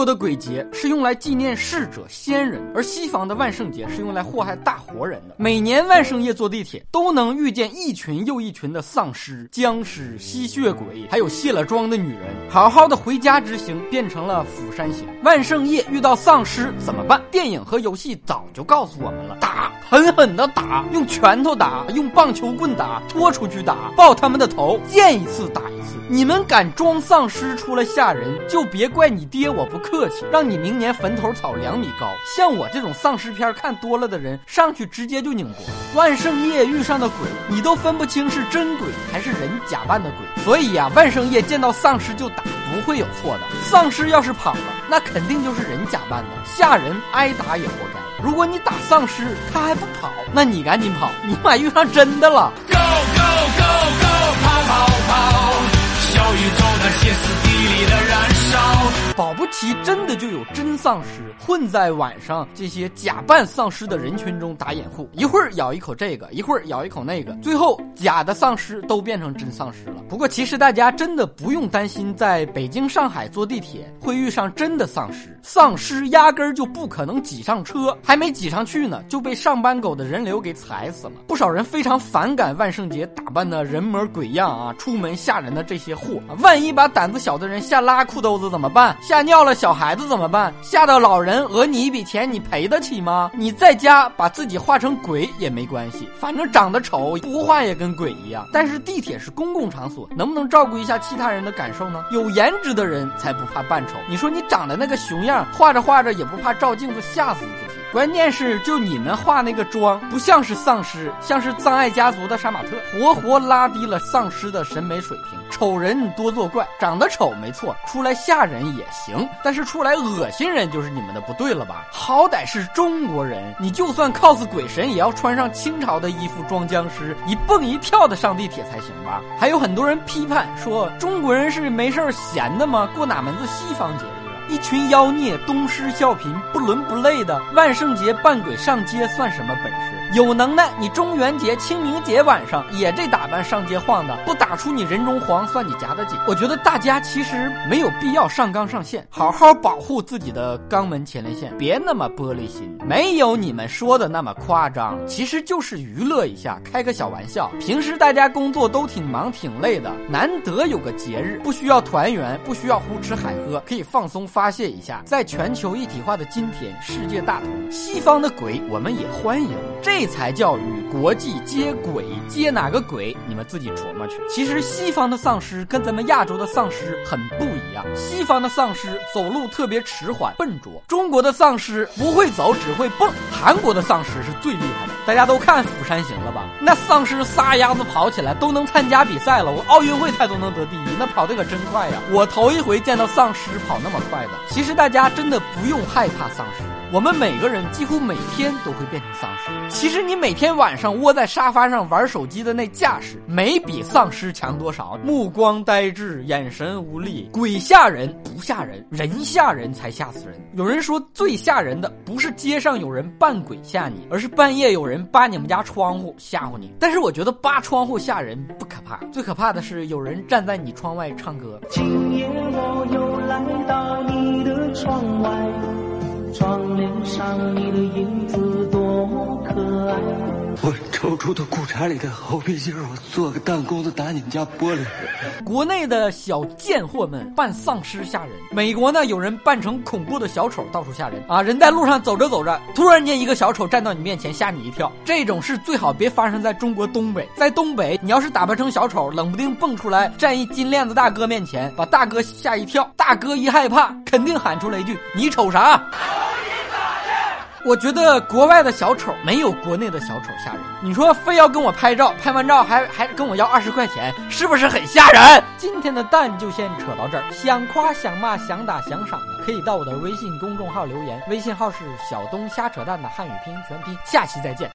国的鬼节是用来纪念逝者先人，而西方的万圣节是用来祸害大活人的。每年万圣夜坐地铁，都能遇见一群又一群的丧尸、僵尸、吸血鬼，还有卸了妆的女人。好好的回家之行变成了釜山行。万圣夜遇到丧尸怎么办？电影和游戏早就告诉我们了：打，狠狠的打，用拳头打，用棒球棍打，拖出去打，爆他们的头，见一次打一你们敢装丧尸出来吓人，就别怪你爹我不客气，让你明年坟头草两米高。像我这种丧尸片看多了的人，上去直接就拧脖。万圣夜遇上的鬼，你都分不清是真鬼还是人假扮的鬼。所以呀，万圣夜见到丧尸就打，不会有错的。丧尸要是跑了，那肯定就是人假扮的，吓人挨打也活该。如果你打丧尸，他还不跑，那你赶紧跑，你妈遇上真的了。Go go go go，跑跑跑，宇宙那歇斯底里的燃烧。保不齐真的就有真丧尸混在晚上这些假扮丧尸的人群中打掩护，一会儿咬一口这个，一会儿咬一口那个，最后假的丧尸都变成真丧尸了。不过其实大家真的不用担心，在北京、上海坐地铁会遇上真的丧尸，丧尸压根儿就不可能挤上车，还没挤上去呢，就被上班狗的人流给踩死了。不少人非常反感万圣节打扮的人模鬼样啊，出门吓人的这些货，万一把胆子小的人吓拉裤兜子怎么办？吓尿了小孩子怎么办？吓到老人讹你一笔钱，你赔得起吗？你在家把自己画成鬼也没关系，反正长得丑，不画也跟鬼一样。但是地铁是公共场所，能不能照顾一下其他人的感受呢？有颜值的人才不怕扮丑。你说你长得那个熊样，画着画着也不怕照镜子吓死。关键是，就你们画那个妆，不像是丧尸，像是葬爱家族的杀马特，活活拉低了丧尸的审美水平。丑人多作怪，长得丑没错，出来吓人也行，但是出来恶心人就是你们的不对了吧？好歹是中国人，你就算 cos 鬼神，也要穿上清朝的衣服装僵尸，一蹦一跳的上地铁才行吧？还有很多人批判说，中国人是没事闲的吗？过哪门子西方节日？一群妖孽东施效颦，不伦不类的万圣节扮鬼上街算什么本事？有能耐你中元节、清明节晚上也这打扮上街晃的，不打出你人中黄，算你夹得紧。我觉得大家其实没有必要上纲上线，好好保护自己的肛门前列腺，别那么玻璃心，没有你们说的那么夸张，其实就是娱乐一下，开个小玩笑。平时大家工作都挺忙挺累的，难得有个节日，不需要团圆，不需要胡吃海喝，可以放松发泄一下。在全球一体化的今天，世界大同，西方的鬼我们也欢迎。这。这才叫与国际接轨，接哪个轨？你们自己琢磨去。其实西方的丧尸跟咱们亚洲的丧尸很不一样。西方的丧尸走路特别迟缓、笨拙；中国的丧尸不会走，只会蹦。韩国的丧尸是最厉害的，大家都看《釜山行》了吧？那丧尸撒丫子跑起来都能参加比赛了，我奥运会他都能得第一，那跑得可真快呀！我头一回见到丧尸跑那么快的。其实大家真的不用害怕丧尸。我们每个人几乎每天都会变成丧尸。其实你每天晚上窝在沙发上玩手机的那架势，没比丧尸强多少。目光呆滞，眼神无力，鬼吓人不吓人，人吓人才吓死人。有人说最吓人的不是街上有人扮鬼吓你，而是半夜有人扒你们家窗户吓唬你。但是我觉得扒窗户吓人不可怕，最可怕的是有人站在你窗外唱歌。今夜我又来到你的窗外。窗帘上你的影子多可爱。我抽出的裤衩里的猴皮筋我做个弹弓子打你们家玻璃。国内的小贱货们扮丧尸吓人，美国呢有人扮成恐怖的小丑到处吓人啊！人在路上走着走着，突然间一个小丑站到你面前吓你一跳。这种事最好别发生在中国东北，在东北你要是打扮成小丑，冷不丁蹦出来站一金链子大哥面前，把大哥吓一跳，大哥一害怕肯定喊出来一句：“你瞅啥？”我觉得国外的小丑没有国内的小丑吓人。你说非要跟我拍照，拍完照还还跟我要二十块钱，是不是很吓人？今天的蛋就先扯到这儿。想夸想骂想打想赏的，可以到我的微信公众号留言，微信号是小东瞎扯蛋的汉语拼音全拼。下期再见。